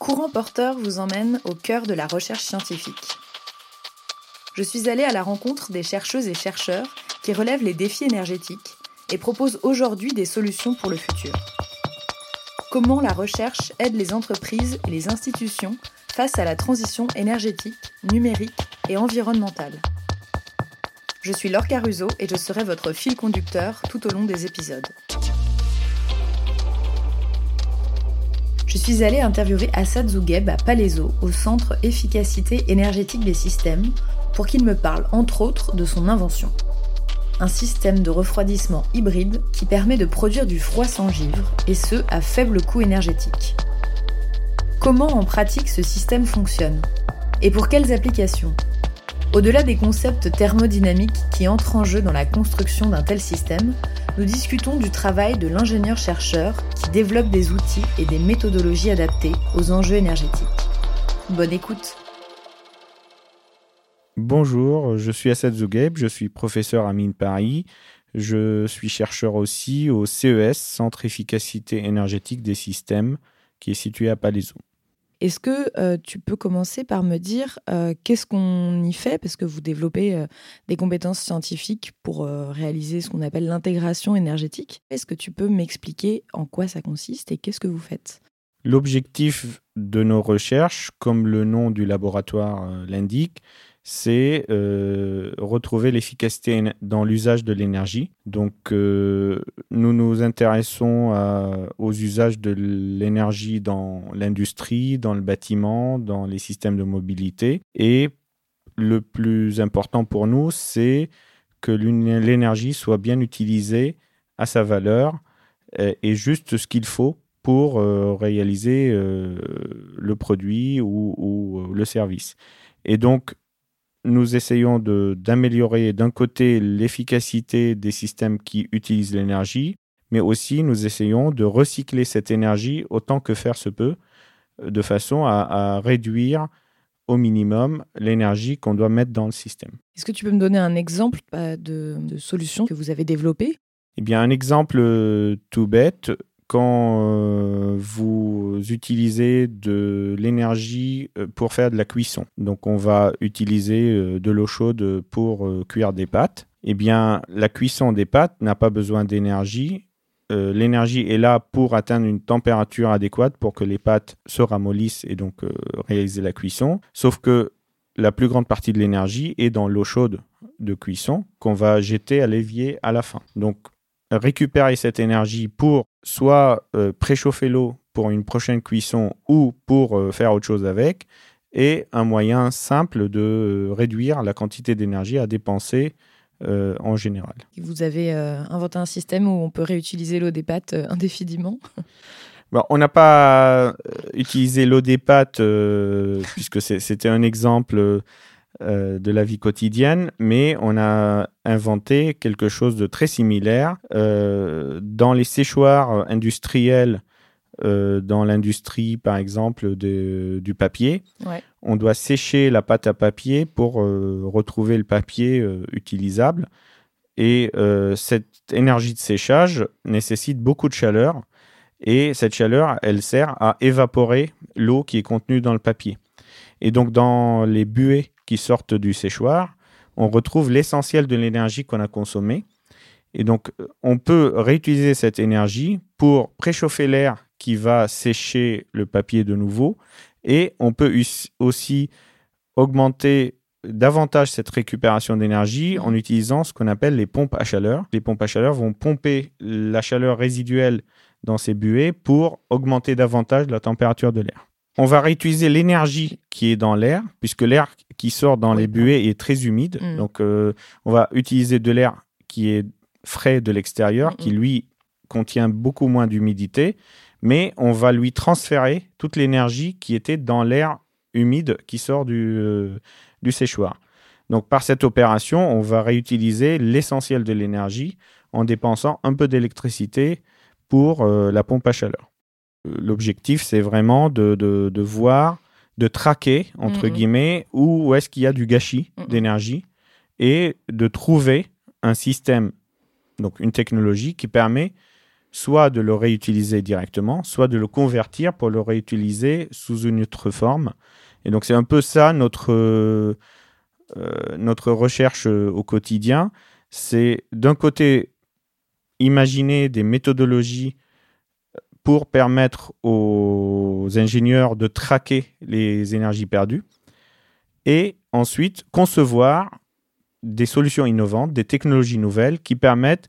Courant Porteur vous emmène au cœur de la recherche scientifique. Je suis allée à la rencontre des chercheuses et chercheurs qui relèvent les défis énergétiques et proposent aujourd'hui des solutions pour le futur. Comment la recherche aide les entreprises et les institutions face à la transition énergétique, numérique et environnementale? Je suis Laure Caruso et je serai votre fil conducteur tout au long des épisodes. Je suis allée interviewer Assad Zougheb à Palaiso, au Centre Efficacité énergétique des systèmes, pour qu'il me parle entre autres de son invention. Un système de refroidissement hybride qui permet de produire du froid sans givre, et ce à faible coût énergétique. Comment en pratique ce système fonctionne? Et pour quelles applications? Au-delà des concepts thermodynamiques qui entrent en jeu dans la construction d'un tel système, nous discutons du travail de l'ingénieur-chercheur qui développe des outils et des méthodologies adaptées aux enjeux énergétiques. Bonne écoute Bonjour, je suis Assad Zougheb, je suis professeur à Mine Paris. Je suis chercheur aussi au CES, Centre Efficacité énergétique des systèmes, qui est situé à Palaiso. Est-ce que euh, tu peux commencer par me dire euh, qu'est-ce qu'on y fait? Parce que vous développez euh, des compétences scientifiques pour réaliser ce qu'on appelle l'intégration énergétique. Est-ce que tu peux m'expliquer en quoi ça consiste et qu'est-ce que vous faites? L'objectif de nos recherches, comme le nom du laboratoire l'indique, c'est euh, retrouver l'efficacité dans l'usage de l'énergie. Donc, euh, nous nous intéressons aux usages de l'énergie dans l'industrie, dans le bâtiment, dans les systèmes de mobilité. Et le plus important pour nous, c'est que l'énergie soit bien utilisée à sa valeur et juste ce qu'il faut pour euh, réaliser le produit ou, ou, le service. Et donc, nous essayons d'améliorer d'un côté l'efficacité des systèmes qui utilisent l'énergie, mais aussi nous essayons de recycler cette énergie autant que faire se peut, euh, de façon à, réduire au minimum l'énergie qu'on doit mettre dans le système. Est-ce que tu peux me donner un exemple euh, de, de solution que vous avez développée? Eh bien, un exemple euh, tout bête, quand euh, vous utilisez de l'énergie euh, pour faire de la cuisson. Donc on va utiliser euh, de l'eau chaude pour cuire des pâtes. Eh bien, la cuisson des pâtes n'a pas besoin d'énergie. l'énergie est là pour atteindre une température adéquate pour que les pâtes se ramollissent et donc réaliser la cuisson. Sauf que la plus grande partie de l'énergie est dans l'eau chaude de cuisson qu'on va jeter à l'évier à la fin. Donc récupérer cette énergie pour soit euh, préchauffer l'eau pour une prochaine cuisson ou pour euh, faire autre chose avec, est un moyen simple de euh, réduire la quantité d'énergie à dépenser en général. Vous avez inventé un système où on peut réutiliser l'eau des pâtes indéfiniment on n'a pas utilisé l'eau des pâtes puisque c'était un exemple euh, de la vie quotidienne, mais on a inventé quelque chose de très similaire. Euh, dans les séchoirs industriels, euh, dans l'industrie par exemple du papier, on doit sécher la pâte à papier pour retrouver le papier utilisable. Et cette énergie de séchage nécessite beaucoup de chaleur. Et cette chaleur, elle sert à évaporer l'eau qui est contenue dans le papier. Et donc, dans les buées sortent du séchoir, on retrouve l'essentiel de l'énergie qu'on a consommée. Et donc, on peut réutiliser cette énergie pour préchauffer l'air qui va sécher le papier de nouveau. Et on peut aussi augmenter davantage cette récupération d'énergie en utilisant ce qu'on appelle les pompes à chaleur. Les pompes à chaleur vont pomper la chaleur résiduelle dans ces buées pour augmenter davantage la température de l'air. On va réutiliser l'énergie qui est dans l'air, puisque l'air qui sort dans les buées est très humide. Mm. Donc, euh, on va utiliser de l'air qui est frais de l'extérieur, qui lui contient beaucoup moins d'humidité, mais on va lui transférer toute l'énergie qui était dans l'air humide qui sort du, euh, du séchoir. Donc, par cette opération, on va réutiliser l'essentiel de l'énergie en dépensant un peu d'électricité pour euh, la pompe à chaleur. L'objectif, c'est vraiment de, de, voir, de traquer, entre guillemets, où, est-ce qu'il y a du gâchis d'énergie et de trouver un système, donc une technologie qui permet soit de le réutiliser directement, soit de le convertir pour le réutiliser sous une autre forme. Et donc c'est un peu ça notre, euh, notre recherche au quotidien. C'est d'un côté imaginer des méthodologies pour permettre aux ingénieurs de traquer les énergies perdues et ensuite concevoir des solutions innovantes, des technologies nouvelles qui permettent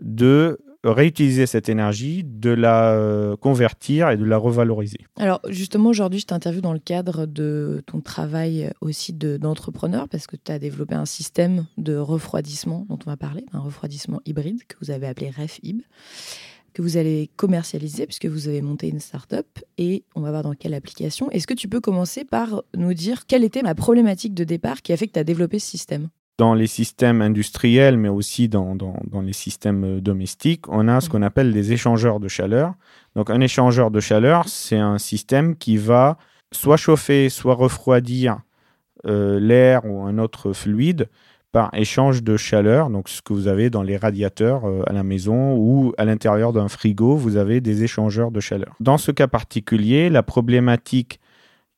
de réutiliser cette énergie, de la euh, convertir et de la revaloriser. Alors justement, aujourd'hui, je t'interviewe dans le cadre de ton travail aussi d'entrepreneur, parce que tu as développé un système de refroidissement dont on va parler, un refroidissement hybride que vous avez appelé RefHib que vous allez commercialiser puisque vous avez monté une start-up et on va voir dans quelle application. Est-ce que tu peux commencer par nous dire quelle était la problématique de départ qui a fait que tu as développé ce système? Dans les systèmes industriels, mais aussi dans, dans, dans les systèmes euh, domestiques, on a ce qu'on appelle des échangeurs de chaleur. Donc un échangeur de chaleur, c'est un système qui va soit chauffer, soit refroidir euh, l'air ou un autre fluide par échange de chaleur, donc ce que vous avez dans les radiateurs euh, à la maison ou à l'intérieur d'un frigo, vous avez des échangeurs de chaleur. Dans ce cas particulier, la problématique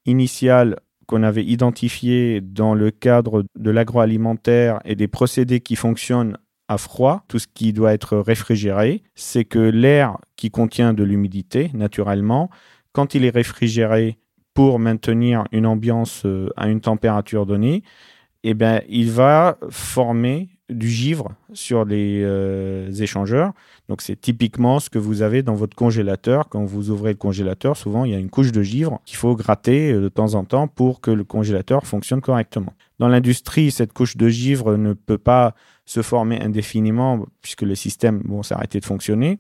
initiale qu'on avait identifiée dans le cadre de l'agroalimentaire et des procédés qui fonctionnent à froid, tout ce qui doit être réfrigéré, c'est que l'air qui contient de l'humidité, naturellement, quand il est réfrigéré pour maintenir une ambiance euh, à une température donnée, eh ben, il va former du givre sur les euh, échangeurs. Donc c'est typiquement ce que vous avez dans votre congélateur. Quand vous ouvrez le congélateur, souvent il y a une couche de givre qu'il faut gratter euh, de temps en temps pour que le congélateur fonctionne correctement. Dans l'industrie, cette couche de givre ne peut pas se former indéfiniment puisque le système vont s'arrêter de fonctionner.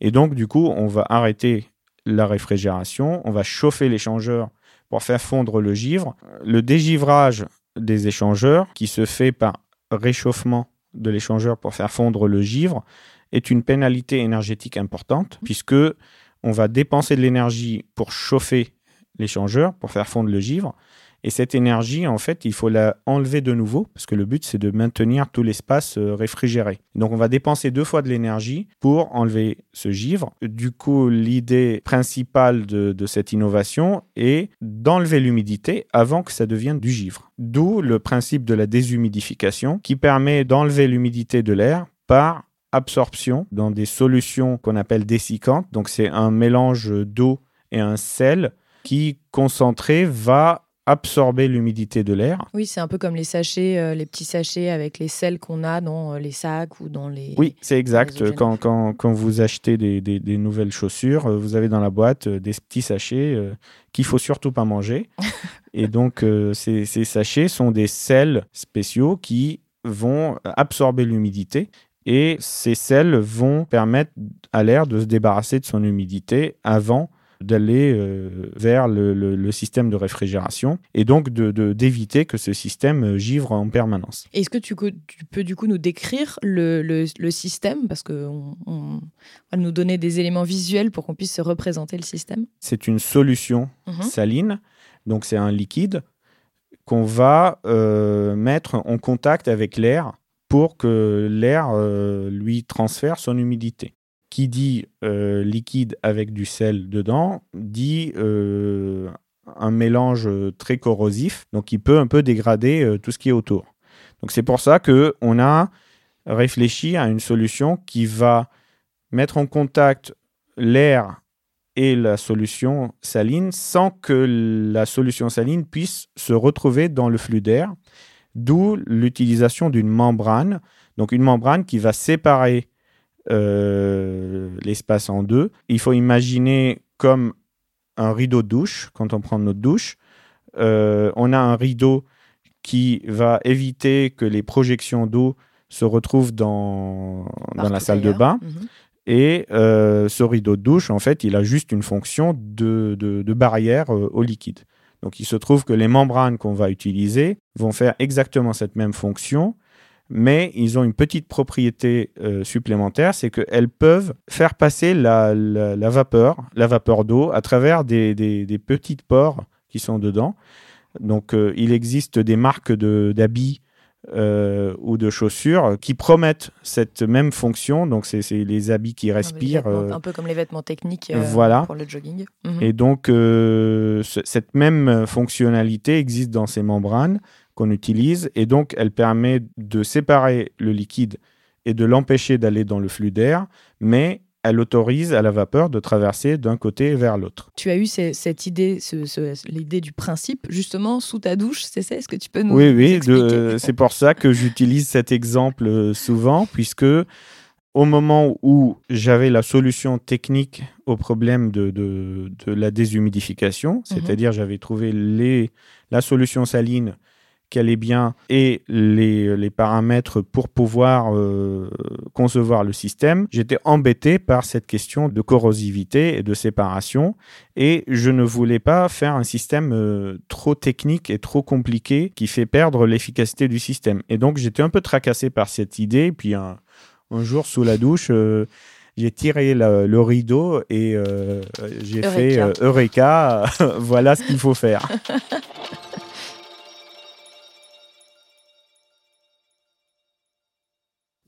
Et donc du coup, on va arrêter la réfrigération, on va chauffer l'échangeur pour faire fondre le givre. Le dégivrage des échangeurs, qui se fait par réchauffement de l'échangeur pour faire fondre le givre, est une pénalité énergétique importante, puisque on va dépenser de l'énergie pour chauffer l'échangeur, pour faire fondre le givre, et cette énergie, en fait, il faut la enlever de nouveau, parce que le but, c'est de maintenir tout l'espace euh, réfrigéré. Donc, on va dépenser deux fois de l'énergie pour enlever ce givre. Du coup, l'idée principale de, cette innovation est d'enlever l'humidité avant que ça devienne du givre. D'où le principe de la déshumidification, qui permet d'enlever l'humidité de l'air par absorption dans des solutions qu'on appelle dessiccantes. Donc, c'est un mélange d'eau et un sel qui, concentré, va absorber l'humidité de l'air. Oui, c'est un peu comme les sachets, euh, les petits sachets avec les sels qu'on a dans euh, les sacs ou dans les. Oui, c'est exact. Quand, quand, quand, vous achetez des, des, des, nouvelles chaussures, euh, vous avez dans la boîte des petits sachets qu'il faut surtout pas manger. Et donc, ces, ces, sachets sont des sels spéciaux qui vont absorber l'humidité. Et ces sels vont permettre à l'air de se débarrasser de son humidité avant d'aller euh, vers le, système de réfrigération et donc d'éviter de, que ce système euh, givre en permanence. Est-ce que tu, tu, peux du coup nous décrire le, système? Parce qu'on on, va nous donner des éléments visuels pour qu'on puisse se représenter le système C'est une solution mhm. saline, donc c'est un liquide qu'on va euh, mettre en contact avec l'air pour que l'air lui transfère son humidité qui dit euh, liquide avec du sel dedans, dit euh, un mélange très corrosif, donc il peut un peu dégrader euh, tout ce qui est autour. C'est pour ça qu'on a réfléchi à une solution qui va mettre en contact l'air et la solution saline sans que la solution saline puisse se retrouver dans le flux d'air, d'où l'utilisation d'une membrane, donc une membrane qui va séparer euh, l'espace en deux. Il faut imaginer comme un rideau de douche, quand on prend notre douche. Euh, on a un rideau qui va éviter que les projections d'eau se retrouvent dans, dans la salle de bain. Mhm. Et euh, ce rideau de douche, en fait, il a juste une fonction de, de barrière au liquide. Donc il se trouve que les membranes qu'on va utiliser vont faire exactement cette même fonction, mais ils ont une petite propriété euh, supplémentaire, c'est qu'elles peuvent faire passer la, vapeur, la vapeur d'eau, à travers des, des, petites pores qui sont dedans. Donc, euh, il existe des marques d'habits euh, ou de chaussures qui promettent cette même fonction. Donc, c'est les habits qui respirent. Euh, un peu comme les vêtements techniques pour le jogging. Mhm. Et donc, cette même fonctionnalité existe dans ces membranes qu'on utilise. Et donc, elle permet de séparer le liquide et de l'empêcher d'aller dans le flux d'air, mais elle autorise à la vapeur de traverser d'un côté vers l'autre. Tu as eu cette idée, l'idée du principe, justement, sous ta douche, c'est ça? Est-ce que tu peux nous Oui, oui, c'est pour ça que j'utilise cet exemple euh, souvent, puisque au moment où j'avais la solution technique au problème de, de, la déshumidification, mhm. c'est-à-dire j'avais trouvé les, la solution saline qui allait bien et les, les paramètres pour pouvoir euh, concevoir le système, j'étais embêté par cette question de corrosivité et de séparation et je ne voulais pas faire un système euh, trop technique et trop compliqué qui fait perdre l'efficacité du système. Et donc j'étais un peu tracassé par cette idée. puis un, un jour sous la douche, euh, j'ai tiré le, rideau et j'ai fait Eureka, voilà ce qu'il faut faire.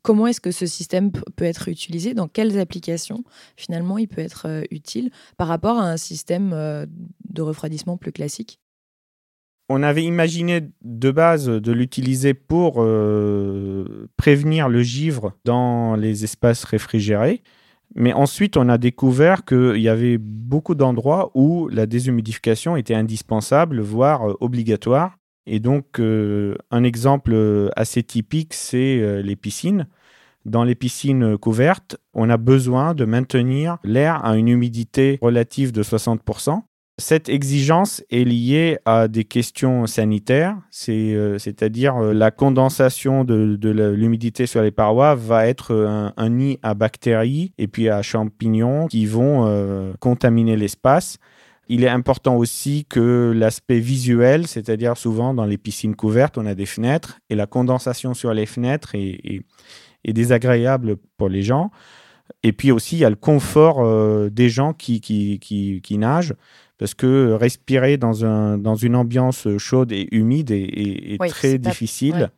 comment est-ce que ce système peut être utilisé, dans quelles applications finalement il peut être euh, utile par rapport à un système euh, de refroidissement plus classique? On avait imaginé de base de l'utiliser pour euh, prévenir le givre dans les espaces réfrigérés. Mais ensuite, on a découvert qu'il y avait beaucoup d'endroits où la déshumidification était indispensable, voire obligatoire. Et donc, un exemple assez typique, c'est les piscines. Dans les piscines couvertes, on a besoin de maintenir l'air à une humidité relative de 60%. Cette exigence est liée à des questions sanitaires, euh, c'est-à-dire euh, la condensation de, l'humidité sur les parois va être un, nid à bactéries et puis à champignons qui vont euh, contaminer l'espace. Il est important aussi que l'aspect visuel, c'est-à-dire souvent dans les piscines couvertes, on a des fenêtres et la condensation sur les fenêtres est, est désagréable pour les gens. Et puis aussi, il y a le confort euh, des gens qui, qui, qui, nagent, parce que respirer dans, un, dans une ambiance chaude et humide est, très difficile.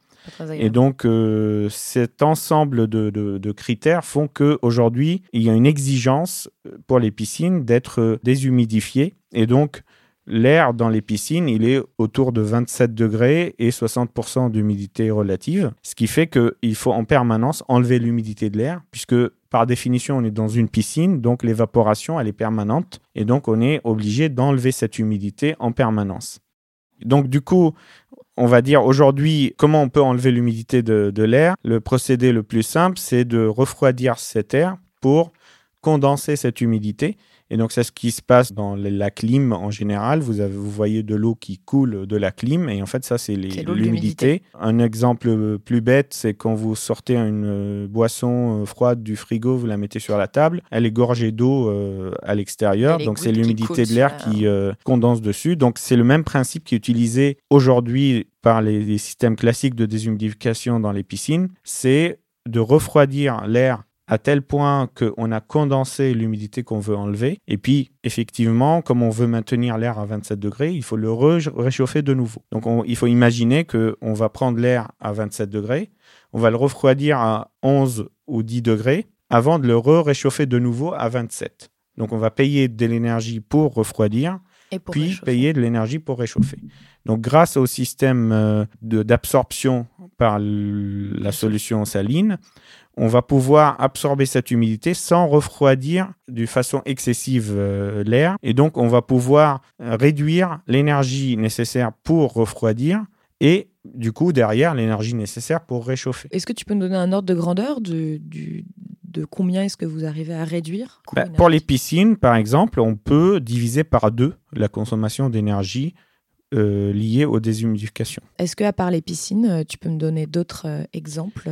Et donc, euh, cet ensemble de, de, critères font qu'aujourd'hui, il y a une exigence pour les piscines d'être déshumidifiées. Et donc, L'air dans les piscines, il est autour de 27 degrés et 60% d'humidité relative, ce qui fait qu'il faut en permanence enlever l'humidité de l'air, puisque par définition, on est dans une piscine, donc l'évaporation, elle est permanente, et donc on est obligé d'enlever cette humidité en permanence. Donc du coup, on va dire aujourd'hui comment on peut enlever l'humidité de, l'air. Le procédé le plus simple, c'est de refroidir cet air pour condenser cette humidité et donc, c'est ce qui se passe dans la clim en général. Vous, avez, vous voyez de l'eau qui coule de la clim. Et en fait, ça, c'est l'humidité. Un exemple plus bête, c'est quand vous sortez une euh, boisson euh, froide du frigo, vous la mettez sur la table. Elle est gorgée d'eau euh, à l'extérieur. Donc, c'est l'humidité de l'air qui condense dessus. Donc, c'est le même principe qui est utilisé aujourd'hui par les, les systèmes classiques de déshumidification dans les piscines. C'est de refroidir l'air à tel point qu'on a condensé l'humidité qu'on veut enlever. Et puis, effectivement, comme on veut maintenir l'air à 27 degrés, il faut le réchauffer de nouveau. Donc, il faut imaginer qu'on va prendre l'air à 27 degrés, on va le refroidir à 11 ou 10 degrés avant de le réchauffer de nouveau à 27. Donc, on va payer de l'énergie pour refroidir, puis payer de l'énergie pour réchauffer. Donc, grâce au système euh, d'absorption par la solution saline, on va pouvoir absorber cette humidité sans refroidir de façon excessive euh, l'air. Et donc, on va pouvoir euh, réduire l'énergie nécessaire pour refroidir et du coup, derrière, l'énergie nécessaire pour réchauffer. Est-ce que tu peux nous donner un ordre de grandeur de, de combien est-ce que vous arrivez à réduire bah, Pour les piscines, par exemple, on peut diviser par deux la consommation d'énergie euh, liée aux déshumidifications. Est-ce que à part les piscines, tu peux me donner d'autres exemples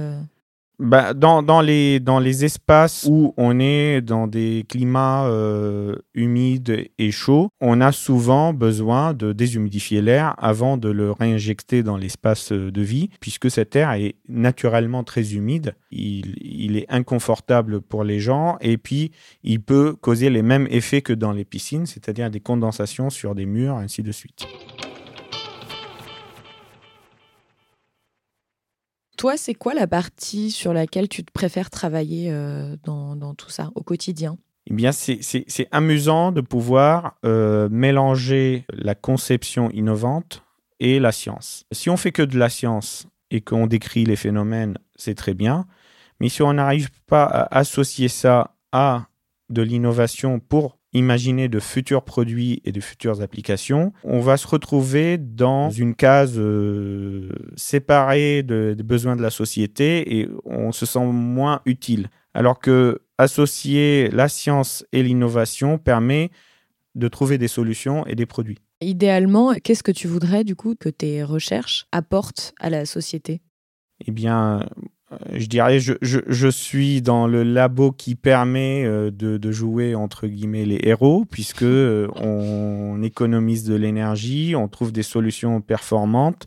bah, dans, dans, les, dans les espaces où on est dans des climats euh, humides et chauds, on a souvent besoin de déshumidifier l'air avant de le réinjecter dans l'espace de vie, puisque cet air est naturellement très humide. Il, il est inconfortable pour les gens et puis il peut causer les mêmes effets que dans les piscines, c'est-à-dire des condensations sur des murs, ainsi de suite. Toi, c'est quoi la partie sur laquelle tu te préfères travailler euh, dans, tout ça au quotidien? Eh bien, c'est amusant de pouvoir euh, mélanger la conception innovante et la science. Si on fait que de la science et qu'on décrit les phénomènes, c'est très bien. Mais si on n'arrive pas à associer ça à de l'innovation pour imaginer de futurs produits et de futures applications, on va se retrouver dans une case euh, séparée des besoins de la société et on se sent moins utile. Alors que associer la science et l'innovation permet de trouver des solutions et des produits. Idéalement, qu'est-ce que tu voudrais du coup que tes recherches apportent à la société? Eh bien, je dirais, je, je, je, suis dans le labo qui permet euh, de, de, jouer entre guillemets les héros, puisque euh, on économise de l'énergie, on trouve des solutions performantes,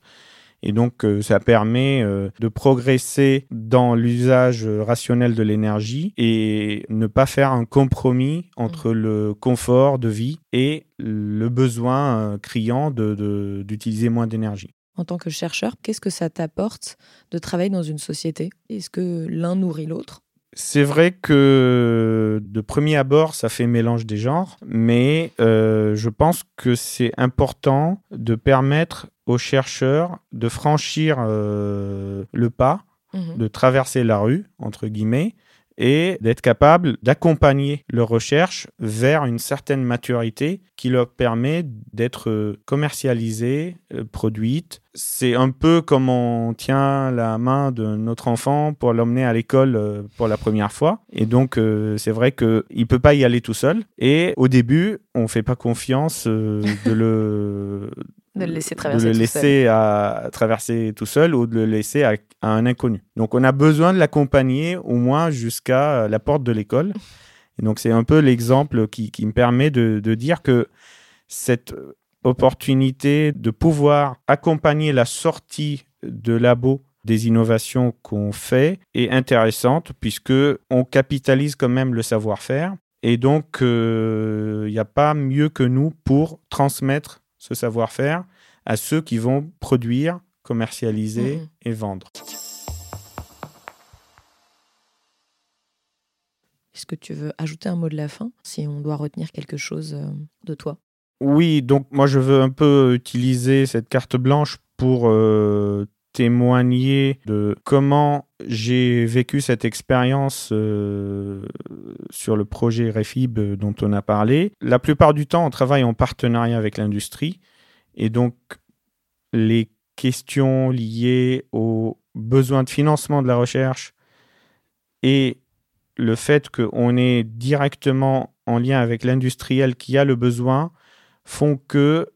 et donc euh, ça permet de progresser dans l'usage rationnel de l'énergie et ne pas faire un compromis entre mmh. le confort de vie et le besoin criant d'utiliser de, moins d'énergie en tant que chercheur, qu'est-ce que ça t'apporte de travailler dans une société? Est-ce que l'un nourrit l'autre? C'est vrai que de premier abord, ça fait mélange des genres, mais euh, je pense que c'est important de permettre aux chercheurs de franchir euh, le pas, mmh de traverser la rue, entre guillemets, et d'être capable d'accompagner leur recherche vers une certaine maturité qui leur permet d'être commercialisée, euh, produite. C'est un peu comme on tient la main de notre enfant pour l'emmener à l'école euh, pour la première fois. Et donc, euh, c'est vrai qu'il ne peut pas y aller tout seul. Et au début, on ne fait pas confiance de le de le laisser traverser, de le laisser À, traverser tout seul ou de le laisser à, un inconnu. Donc on a besoin de l'accompagner au moins jusqu'à la porte de l'école. Et donc c'est un peu l'exemple qui, qui, me permet de, de, dire que cette opportunité de pouvoir accompagner la sortie de labo des innovations qu'on fait est intéressante puisque on capitalise quand même le savoir-faire et donc il euh, n'y a pas mieux que nous pour transmettre ce savoir-faire à ceux qui vont produire, commercialiser mhm. et vendre. Est-ce que tu veux ajouter un mot de la fin si on doit retenir quelque chose euh, de toi? Oui, donc moi je veux un peu utiliser cette carte blanche pour euh, témoigner de comment j'ai vécu cette expérience euh, sur le projet Refib dont on a parlé. La plupart du temps, on travaille en partenariat avec l'industrie et donc les questions liées aux besoins de financement de la recherche et le fait qu'on est directement en lien avec l'industriel qui a le besoin font que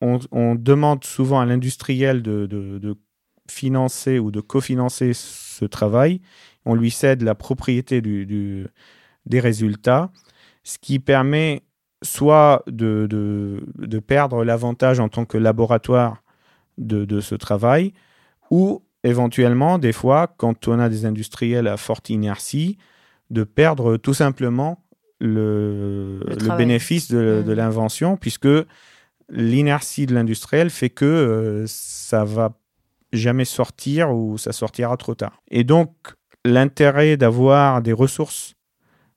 on, demande souvent à l'industriel de financer ou de cofinancer ce travail. On lui cède la propriété du, des résultats, ce qui permet soit de, de, perdre l'avantage en tant que laboratoire de, de, ce travail, ou éventuellement, des fois, quand on a des industriels à forte inertie, de perdre tout simplement le, le, bénéfice de, de mmh. l'invention, puisque l'inertie de l'industriel fait que euh, ça va jamais sortir ou ça sortira trop tard. Et donc, l'intérêt d'avoir des ressources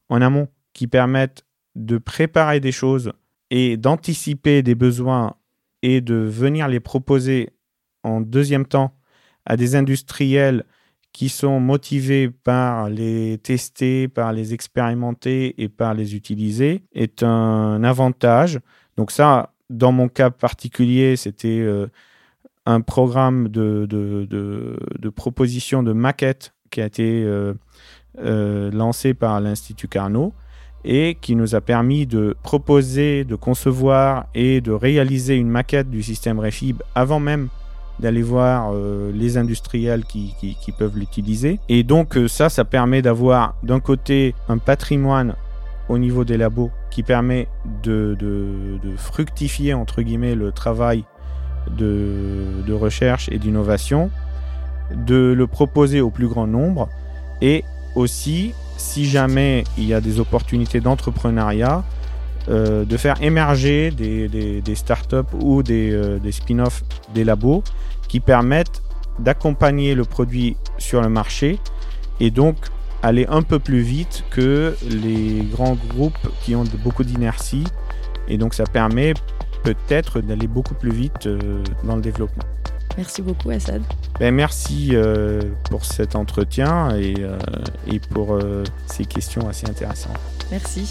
en amont qui permettent de préparer des choses et d'anticiper des besoins et de venir les proposer en deuxième temps à des industriels qui sont motivés par les tester, par les expérimenter et par les utiliser est un avantage. Donc ça, dans mon cas particulier, c'était euh, un programme de, de, de, proposition de maquette qui a été euh, euh, lancé par l'Institut Carnot et qui nous a permis de proposer, de concevoir et de réaliser une maquette du système Refib avant même d'aller voir euh, les industriels qui, qui, peuvent l'utiliser. Et donc ça, ça permet d'avoir d'un côté un patrimoine au niveau des labos qui permet de, de, de fructifier entre guillemets le travail de, recherche et d'innovation, de le proposer au plus grand nombre et aussi, si jamais il y a des opportunités d'entrepreneuriat, euh, de faire émerger des, startups ou des, euh, des spin-offs des labos qui permettent d'accompagner le produit sur le marché et donc aller un peu plus vite que les grands groupes qui ont beaucoup d'inertie. Et donc ça permet peut-être d'aller beaucoup plus vite euh, dans le développement. Merci beaucoup Assad. Ben, merci euh, pour cet entretien et, euh, et pour ces questions assez intéressantes. Merci.